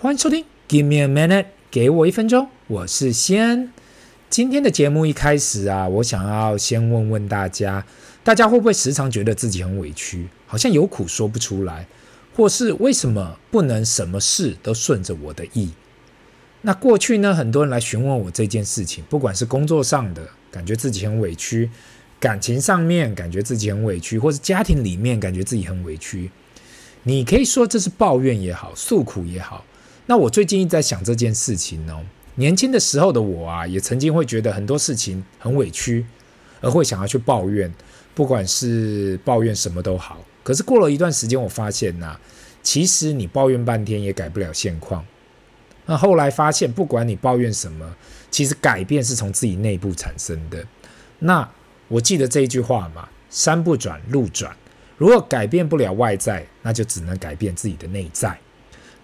欢迎收听，Give me a minute，给我一分钟，我是西安。今天的节目一开始啊，我想要先问问大家，大家会不会时常觉得自己很委屈，好像有苦说不出来，或是为什么不能什么事都顺着我的意？那过去呢，很多人来询问我这件事情，不管是工作上的，感觉自己很委屈。感情上面感觉自己很委屈，或是家庭里面感觉自己很委屈，你可以说这是抱怨也好，诉苦也好。那我最近一直在想这件事情哦。年轻的时候的我啊，也曾经会觉得很多事情很委屈，而会想要去抱怨，不管是抱怨什么都好。可是过了一段时间，我发现呐，其实你抱怨半天也改不了现况。那后来发现，不管你抱怨什么，其实改变是从自己内部产生的。那我记得这一句话嘛，山不转路转。如果改变不了外在，那就只能改变自己的内在。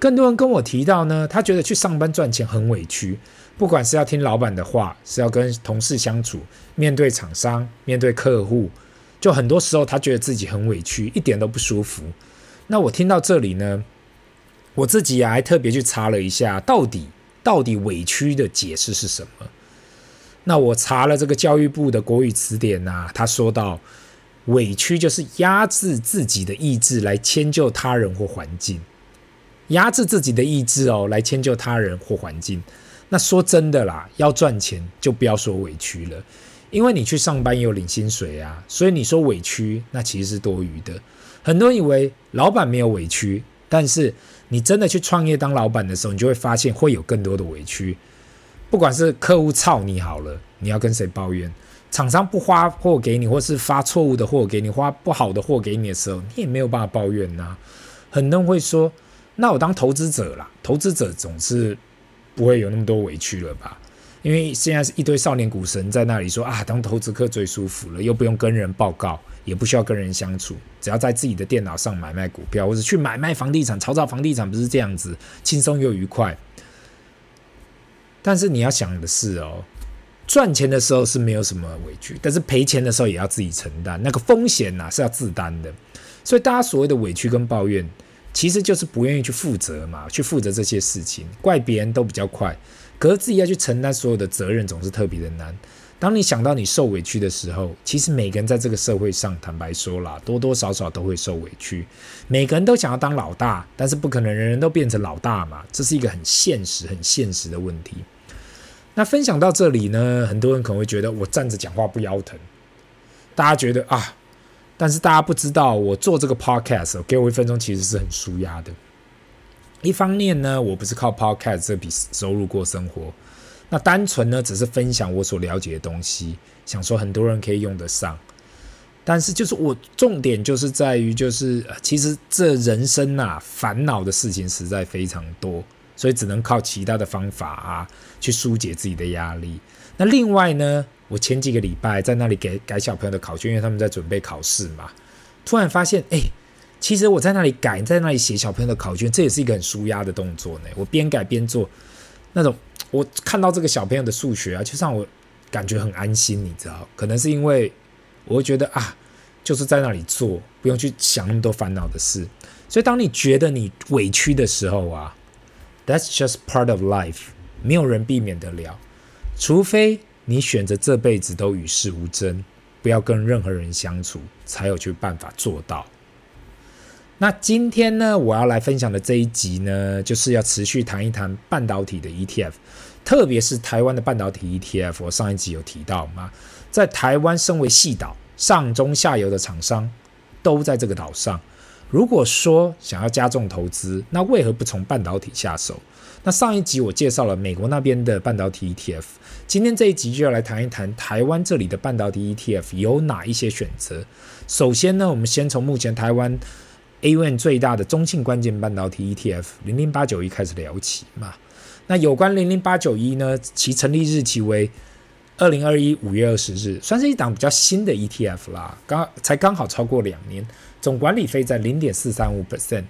更多人跟我提到呢，他觉得去上班赚钱很委屈，不管是要听老板的话，是要跟同事相处，面对厂商，面对客户，就很多时候他觉得自己很委屈，一点都不舒服。那我听到这里呢，我自己还特别去查了一下，到底到底委屈的解释是什么？那我查了这个教育部的国语词典呐、他说到，委屈就是压制自己的意志来迁就他人或环境，压制自己的意志哦，来迁就他人或环境。那说真的啦，要赚钱就不要说委屈了，因为你去上班也有领薪水啊，所以你说委屈那其实是多余的。很多人以为老板没有委屈，但是你真的去创业当老板的时候，你就会发现会有更多的委屈。不管是客户操你好了，你要跟谁抱怨？厂商不发货给你，或是发错误的货给你，发不好的货给你的时候，你也没有办法抱怨呐、很多人会说：“那我当投资者啦，投资者总是不会有那么多委屈了吧？”因为现在是一堆少年股神在那里说：“啊，当投资客最舒服了，又不用跟人报告，也不需要跟人相处，只要在自己的电脑上买卖股票，或者去买卖房地产，炒炒房地产，不是这样子轻松又愉快。”但是你要想的是哦，赚钱的时候是没有什么委屈，但是赔钱的时候也要自己承担，那个风险呐是要自担的。所以大家所谓的委屈跟抱怨，其实就是不愿意去负责嘛，去负责这些事情，怪别人都比较快，可是自己要去承担所有的责任，总是特别的难。当你想到你受委屈的时候，其实每个人在这个社会上，坦白说啦，多多少少都会受委屈。每个人都想要当老大，但是不可能人人都变成老大嘛，这是一个很现实、很现实的问题。那分享到这里呢，很多人可能会觉得我站着讲话不腰疼。大家觉得啊，但是大家不知道，我做这个 podcast，给我一分钟其实是很舒压的。一方面呢，我不是靠 podcast 这笔收入过生活，那单纯呢只是分享我所了解的东西，想说很多人可以用得上。但是就是我重点就是在于，就是其实这人生啊，烦恼的事情实在非常多。所以只能靠其他的方法啊，去疏解自己的压力。那另外呢，我前几个礼拜在那里给改小朋友的考卷，因为他们在准备考试嘛。突然发现，哎，其实我在那里改，在那里写小朋友的考卷，这也是一个很舒压的动作呢。我边改边做，那种我看到这个小朋友的数学啊，就让我感觉很安心，你知道？可能是因为我会觉得啊，就是在那里做，不用去想那么多烦恼的事。所以当你觉得你委屈的时候啊。That's just part of life，没有人避免得了，除非你选择这辈子都与世无争，不要跟任何人相处，才有去办法做到。那今天呢，我要来分享的这一集呢，就是要持续谈一谈半导体的 ETF，特别是台湾的半导体 ETF。我上一集有提到嘛，在台湾身为细岛，上中下游的厂商都在这个岛上。如果说想要加重投资，那为何不从半导体下手？那上一集我介绍了美国那边的半导体 ETF，今天这一集就要来谈一谈台湾这里的半导体 ETF 有哪一些选择。首先呢，我们先从目前台湾 AUM 最大的中性关键半导体 ETF 零零八九一开始聊起嘛。那有关零零八九一呢，其成立日期为二零二一五月二十日，算是一档比较新的 ETF 啦，刚才刚好超过两年。总管理费在零点四三五 percent，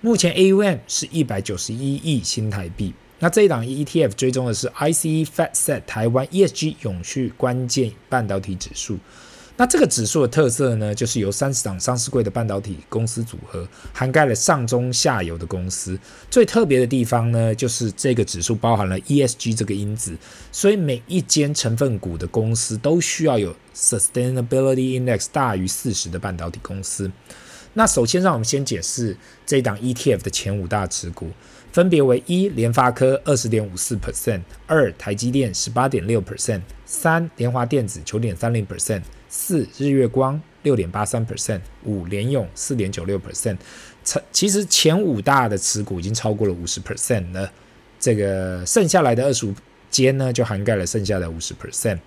目前 AUM 是一百九十一亿新台币。那这一档 ETF 追踪的是 ICE FATSET 台湾 ESG 永续关键半导体指数。那这个指数的特色呢，就是由三十档上市柜的半导体公司组合，涵盖了上中下游的公司。最特别的地方呢，就是这个指数包含了 ESG 这个因子，所以每一间成分股的公司都需要有 Sustainability Index 大于四十的半导体公司。那首先让我们先解释这一档 ETF 的前五大持股。分别为一联发科二十点五四 percent，二台积电十八点六 percent，三联华电子九点三零 percent，四日月光六点八三 percent，五联咏四点九六 percent。其实前五大的持股已经超过了五十 percent 了，这个剩下来的二十五间呢，就涵盖了剩下的五十 percent。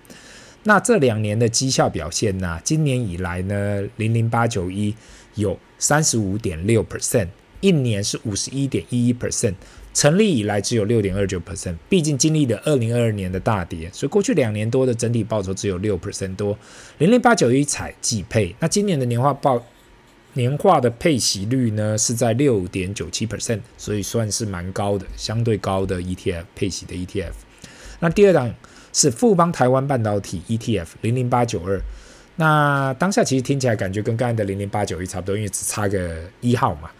那这两年的绩效表现呢、啊？今年以来呢，零零八九一有三十五点六 percent。一年是五十一点一一 percent，成立以来只有六点二九 percent，毕竟经历了二零二二年的大跌，所以过去两年多的整体报酬只有六 percent 多。零零八九一采季配，那今年的年化报年化的配息率呢是在六点九七 percent，所以算是蛮高的，相对高的 ETF 配息的 ETF。那第二档是富邦台湾半导体 ETF 零零八九二，那当下其实听起来感觉跟刚才的零零八九一差不多，因为只差个一号嘛。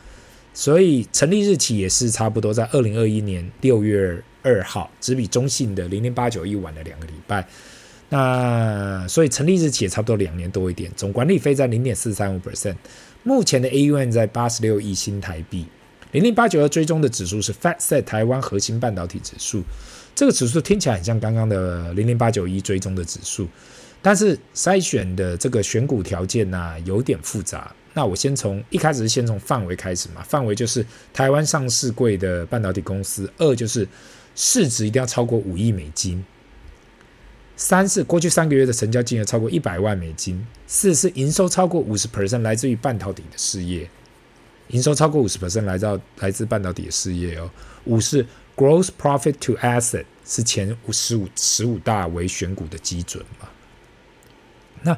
所以成立日期也是差不多在二零二一年六月二号，只比中信的零零八九一晚了两个礼拜。那所以成立日期也差不多两年多一点，总管理费在零点四三五 percent。目前的 AUM 在八十六亿新台币。零零八九二追踪的指数是 FATSET 台湾核心半导体指数，这个指数听起来很像刚刚的零零八九一追踪的指数，但是筛选的这个选股条件呢、有点复杂。那我先从一开始是先从范围开始嘛，范围就是台湾上市柜的半导体公司，二就是市值一定要超过五亿美金，三是过去三个月的成交金额超过一百万美金，四是营收超过五十 percent 来自于半导体的事业，营收超过五十 percent 来到来自半导体的事业哦，五是 gross profit to asset 是前五十五十五大为选股的基准嘛，那。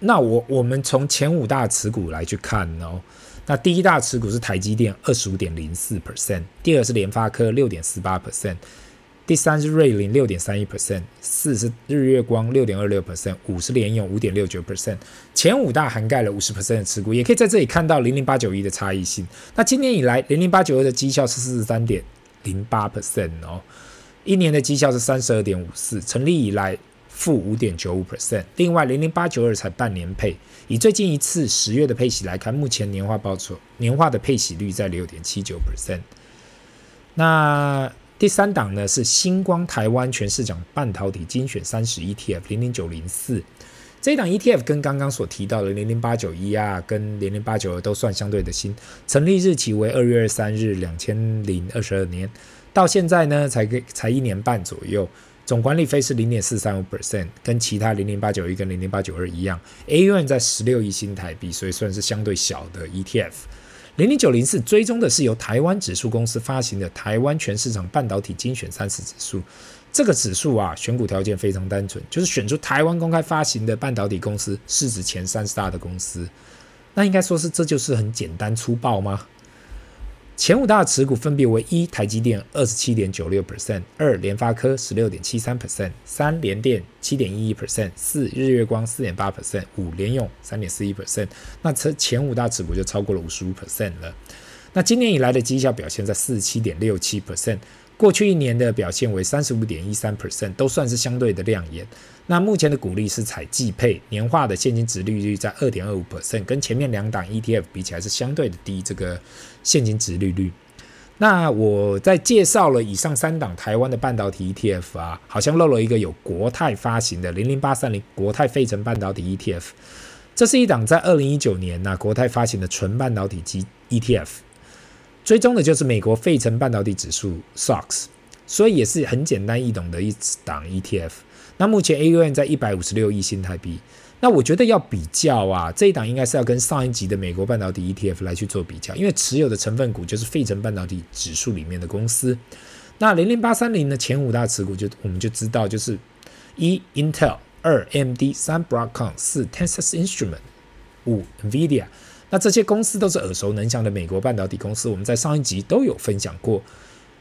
那我我们从前五大持股来去看哦，那第一大持股是台积电二十五点零四 percent，第二是联发科六点四八 percent，第三是瑞凌六点三一 percent，四是日月光六点二六 percent，五是联咏五点六九 percent，前五大涵盖了五十 percent 的持股，也可以在这里看到零零八九一的差异性。那今年以来零零八九二的绩效是四十三点零八 percent 哦，一年的绩效是三十二点五四，成立以来。负五点九五 percent。另外，零零八九二才半年配，以最近一次十月的配息来看，目前年化报酬年化的配息率在六点七九 percent。那第三档呢是星光台湾全市场半导体精选三十 ETF 零零九零四，这一档 ETF 跟刚刚所提到的零零八九一啊，跟零零八九二都算相对的新，成立日期为二月二三日两千零二十二年，到现在呢才个才一年半左右。总管理费是零点四三五 percent，跟其他零零八九一跟零零八九二一样，AUM 在十六亿新台币，所以算是相对小的 ETF。零零九零四追踪的是由台湾指数公司发行的台湾全市场半导体精选三十指数，这个指数啊，选股条件非常单纯，就是选出台湾公开发行的半导体公司市值前三十大的公司。那应该说是这就是很简单粗暴吗？前五大持股分别为：一台积电二十七点九六 percent，二联发科十六点七三 percent，三联电七点一一 percent，四日月光四点八 percent，五联用三点四一 percent。那这前五大持股就超过了五十五 percent 了。那今年以来的绩效表现在四十七点六七 percent。过去一年的表现为三十五点一三 percent，都算是相对的亮眼。那目前的股利是采季配，年化的现金殖利率在二点二五 percent，跟前面两档 ETF 比起来是相对的低。这个现金殖利率。那我在介绍了以上三档台湾的半导体 ETF 啊，好像漏了一个有国泰发行的零零八三零国泰费城半导体 ETF，这是一档在二零一九年呐、啊、国泰发行的纯半导体基 ETF。追踪的就是美国费城半导体指数 SOX，所以也是很简单易懂的一档 ETF。那目前 AUM 在一百五十六亿新台币。那我觉得要比较啊，这一档应该是要跟上一集的美国半导体 ETF 来去做比较，因为持有的成分股就是费城半导体指数里面的公司。那零零八三零的前五大持股就我们就知道，就是一 Intel、二 MD、三 Broadcom、四 Texas Instrument、五 NVIDIA。那这些公司都是耳熟能详的美国半导体公司，我们在上一集都有分享过。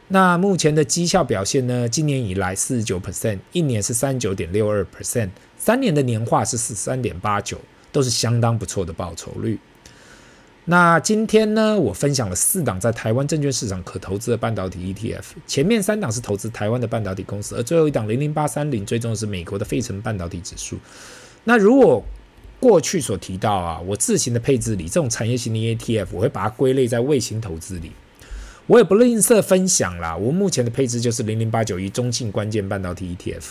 那目前的绩效表现呢？今年以来四十九 percent，一年是三十九点六二 percent，三年的年化是十三点八九，都是相当不错的报酬率。那今天呢，我分享了四档在台湾证券市场可投资的半导体 ETF，前面三档是投资台湾的半导体公司，而最后一档零零八三零追踪的是美国的费城半导体指数。那如果过去所提到啊，我自行的配置里，这种产业型的 ETF，我会把它归类在卫星投资里。我也不吝啬分享啦，我目前的配置就是零零八九一中信关键半导体 ETF。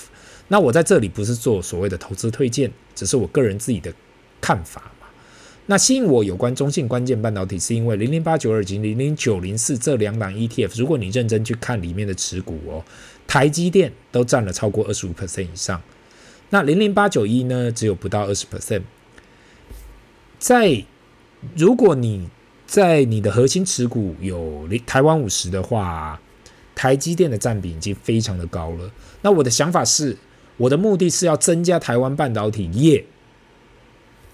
那我在这里不是做所谓的投资推荐，只是我个人自己的看法。那吸引我有关中信关键半导体，是因为零零八九二及零零九零四这两档 ETF，如果你认真去看里面的持股哦，台积电都占了超过二十五 percent 以上，那零零八九一呢，只有不到二十 percent。在如果你在你的核心持股有台湾五十的话，台积电的占比已经非常的高了。那我的想法是，我的目的是要增加台湾半导体业。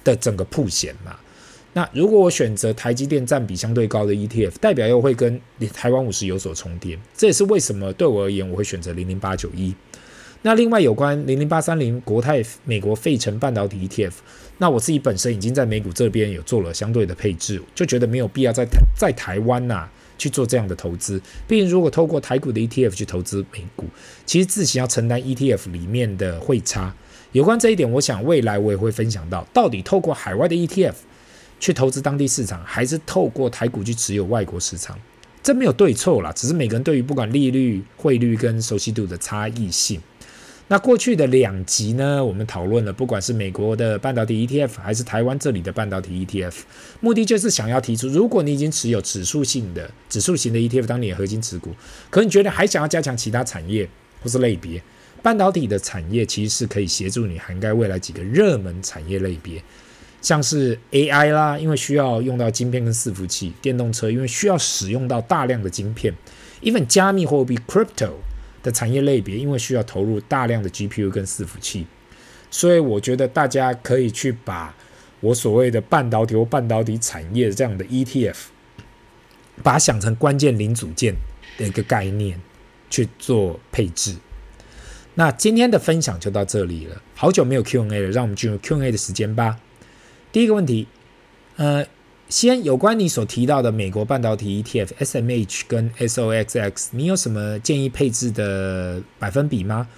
的整个铺险嘛，那如果我选择台积电占比相对高的 ETF，代表又会跟台湾五十有所重叠，这也是为什么对我而言我会选择零零八九一。那另外有关零零八三零国泰美国费城半导体 ETF，那我自己本身已经在美股这边有做了相对的配置，就觉得没有必要在在台湾呐、去做这样的投资。毕竟如果透过台股的 ETF 去投资美股，其实自行要承担 ETF 里面的汇差。有关这一点，我想未来我也会分享到，到底透过海外的 ETF 去投资当地市场，还是透过台股去持有外国市场，这没有对错啦，只是每个人对于不管利率、汇率跟熟悉度的差异性。那过去的两集呢，我们讨论了不管是美国的半导体 ETF，还是台湾这里的半导体 ETF，目的就是想要提出，如果你已经持有指数性的、指数型的 ETF 当你的核心持股，可你觉得还想要加强其他产业或是类别。半导体的产业其实是可以协助你涵盖未来几个热门产业类别，像是 AI 啦，因为需要用到晶片跟伺服器；电动车因为需要使用到大量的晶片；even 加密货币 crypto 的产业类别，因为需要投入大量的 GPU 跟伺服器。所以我觉得大家可以去把我所谓的半导体或半导体产业这样的 ETF，把它想成关键零组件的一个概念去做配置。那今天的分享就到这里了。好久没有 Q&A 了，让我们进入 Q&A 的时间吧。第一个问题，呃，先有关你所提到的美国半导体 ETF SMH 跟 SOXX，你有什么建议配置的百分比吗？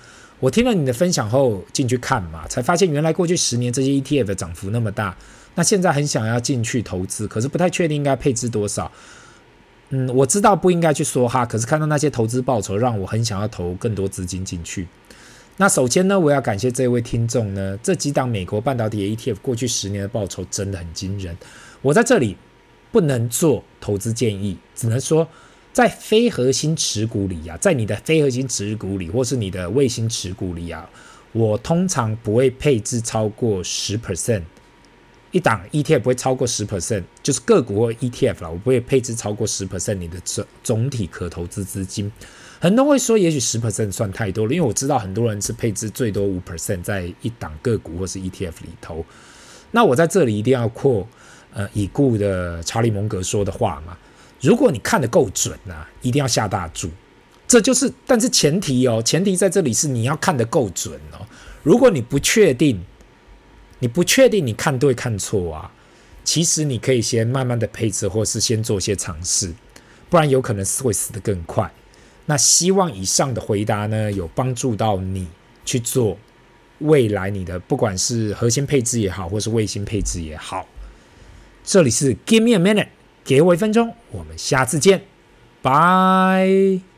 我听了你的分享后进去看嘛，才发现原来过去十年这些 ETF 的涨幅那么大。那现在很想要进去投资，可是不太确定应该配置多少。嗯，我知道不应该去说哈，可是看到那些投资报酬，让我很想要投更多资金进去。那首先呢，我要感谢这位听众呢，这几档美国半导体 ETF 过去十年的报酬真的很惊人。我在这里不能做投资建议，只能说在非核心持股里、啊，在你的非核心持股里，或是你的卫星持股里啊，我通常不会配置超过十 percent。一档 ETF 不会超过十 percent，就是个股或 ETF 啦，我不会配置超过十 percent 你的总总体可投资资金。很多人会说，也许十 percent 算太多了，因为我知道很多人是配置最多五 percent 在一档个股或是 ETF 里头。那我在这里一定要扩呃已故的查理蒙格说的话嘛，如果你看得够准啊，一定要下大注。这就是，但是前提哦，前提在这里是你要看得够准哦。如果你不确定。你不确定你看对看错啊？其实你可以先慢慢的配置，或是先做些尝试，不然有可能会死得更快。那希望以上的回答呢，有帮助到你去做未来你的不管是核心配置也好，或是卫星配置也好。这里是 Give me a minute，给我一分钟，我们下次见，拜。